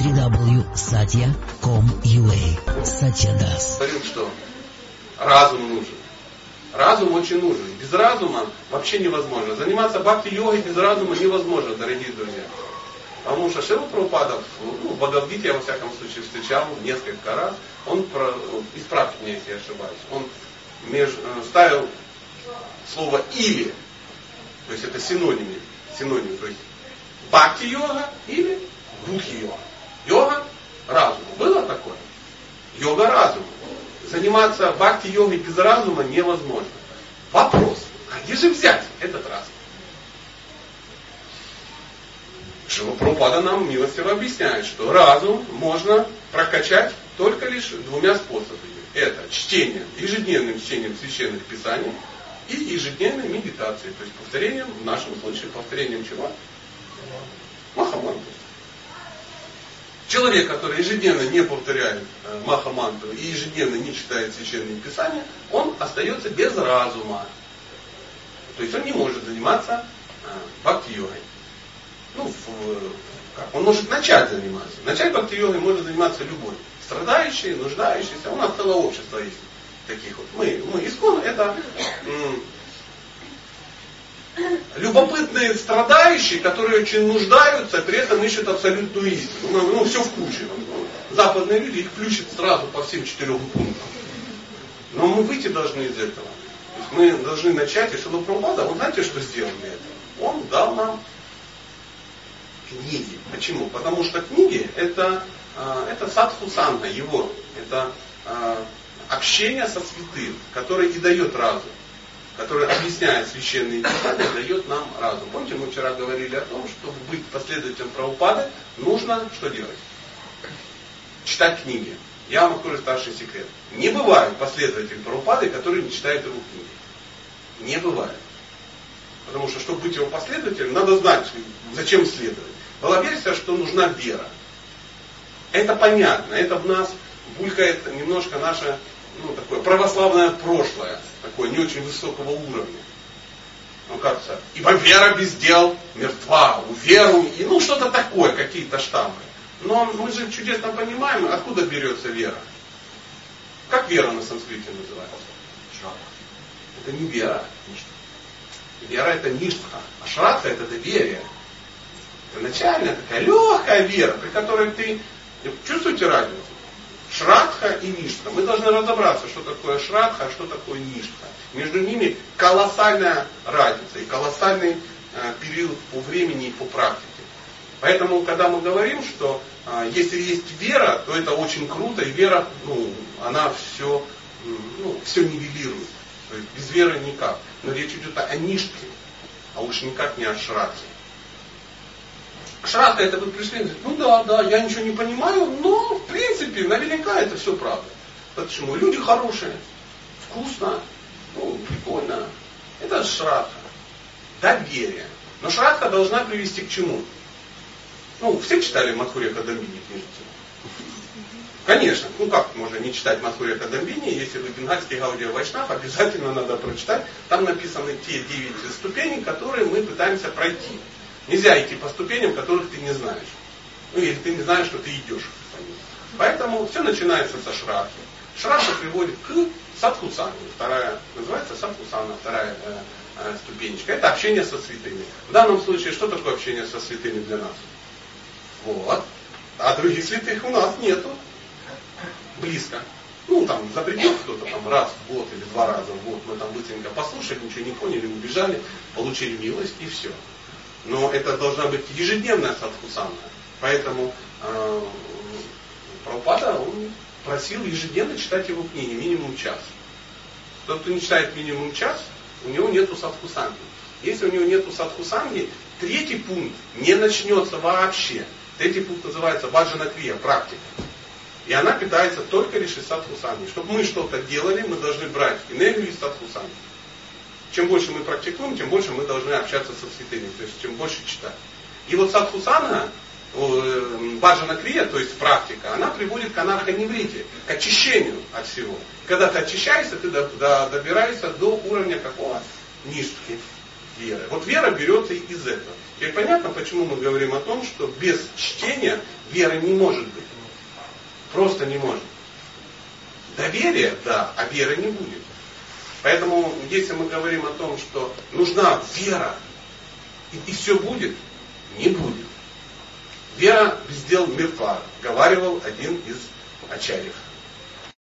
www.satya.com.ua Satya Das. Говорил, что разум нужен. Разум очень нужен. Без разума вообще невозможно. Заниматься бхакти-йогой без разума невозможно, дорогие друзья. Потому что Шила Прабхупада, ну, в Бхагавдите я во всяком случае встречал несколько раз, он, про, исправьте меня, если я ошибаюсь, он меж, э, ставил слово «или», то есть это синонимы, синоним, то есть бхакти-йога или будхи-йога. Йога разума. Было такое? Йога разума. Заниматься бхакти-йогой без разума невозможно. Вопрос, а где же взять этот разум? Шила Прабхупада нам милостиво объясняет, что разум можно прокачать только лишь двумя способами. Это чтение, ежедневным чтением священных писаний и ежедневной медитацией, то есть повторением, в нашем случае повторением чего? Махамантры. Человек, который ежедневно не повторяет э, Махамантру и ежедневно не читает священные писания, он остается без разума. То есть он не может заниматься э, бхакти-йогой. Ну, как? Он может начать заниматься. Начать бхакти-йогой может заниматься любой. Страдающий, нуждающийся. У нас целое общество есть таких вот. Мы, мы искон это любопытные страдающие, которые очень нуждаются, при этом ищут абсолютную истину. Ну, ну все в куче. Западные люди их включат сразу по всем четырем пунктам. Но мы выйти должны из этого. мы должны начать, и Шила Прабхупада, вы знаете, что сделал для этого? Он дал нам книги. Почему? Потому что книги это, а, это садхусанна, его, это а, общение со святым, которое и дает разум который объясняет священные писания, дает нам разум. Помните, мы вчера говорили о том, чтобы быть последователем правопады, нужно что делать? Читать книги. Я вам открою старший секрет. Не бывает последователей правопады, который не читает его книги. Не бывает. Потому что, чтобы быть его последователем, надо знать, зачем следовать. Была версия, что нужна вера. Это понятно, это в нас булькает немножко наше ну, такое православное прошлое, такое не очень высокого уровня. Ну, кажется, ибо вера без дел мертва, у веру, и ну что-то такое, какие-то штампы. Но мы же чудесно понимаем, откуда берется вера. Как вера на санскрите называется? Это не вера. Вера это ништха, а шрадха это доверие. Это начальная такая легкая вера, при которой ты чувствуете разницу? Шрадха и Ништха. Мы должны разобраться, что такое Шрадха, а что такое Ништха. Между ними колоссальная разница и колоссальный э, период по времени и по практике. Поэтому, когда мы говорим, что э, если есть вера, то это очень круто, и вера, ну, она все, ну, все нивелирует. То есть без веры никак. Но речь идет о Ништхе, а уж никак не о Шрадхе. Шрадха это вы пришли ну да, да, я ничего не понимаю, но в принципе наверняка это все правда. Почему? Люди хорошие, вкусно, ну, прикольно. Это шрадха. Доверие. Но шрадха должна привести к чему? Ну, все читали Мадхурия Кадамбини книжицу? Конечно, ну как можно не читать Мадхурия Кадамбини, если вы бенгальский Гаудия Вайшнав, обязательно надо прочитать. Там написаны те девять ступеней, которые мы пытаемся пройти. Нельзя идти по ступеням, которых ты не знаешь. Ну, или ты не знаешь, что ты идешь по ним. Поэтому все начинается со шрахи. Шраха приводит к садхусану. Вторая называется садхусана, вторая э, э, ступенечка. Это общение со святыми. В данном случае, что такое общение со святыми для нас? Вот. А других святых у нас нету. Близко. Ну, там, запретил кто-то там раз в год или два раза в год, мы там быстренько послушали, ничего не поняли, убежали, получили милость и все. Но это должна быть ежедневная садхусана. Поэтому э, Прабхупада, он просил ежедневно читать его книги, минимум час. Тот, кто не читает минимум час, у него нету садхусанги. Если у него нету садхусанги, третий пункт не начнется вообще. Третий пункт называется ваджанакрия, практика. И она питается только лишь из садхусанги. Чтобы мы что-то делали, мы должны брать энергию из садхусанги чем больше мы практикуем, тем больше мы должны общаться со святыми, то есть чем больше читать. И вот садхусана, баджана крия, то есть практика, она приводит к анархоневрите, к очищению от всего. Когда ты очищаешься, ты добираешься до уровня какого? Ништхи. веры. Вот вера берется из этого. И понятно, почему мы говорим о том, что без чтения веры не может быть. Просто не может. Доверие, да, а веры не будет. Поэтому, если мы говорим о том, что нужна вера, и, и все будет, не будет. Вера без дел мертва, говаривал один из ачарьев.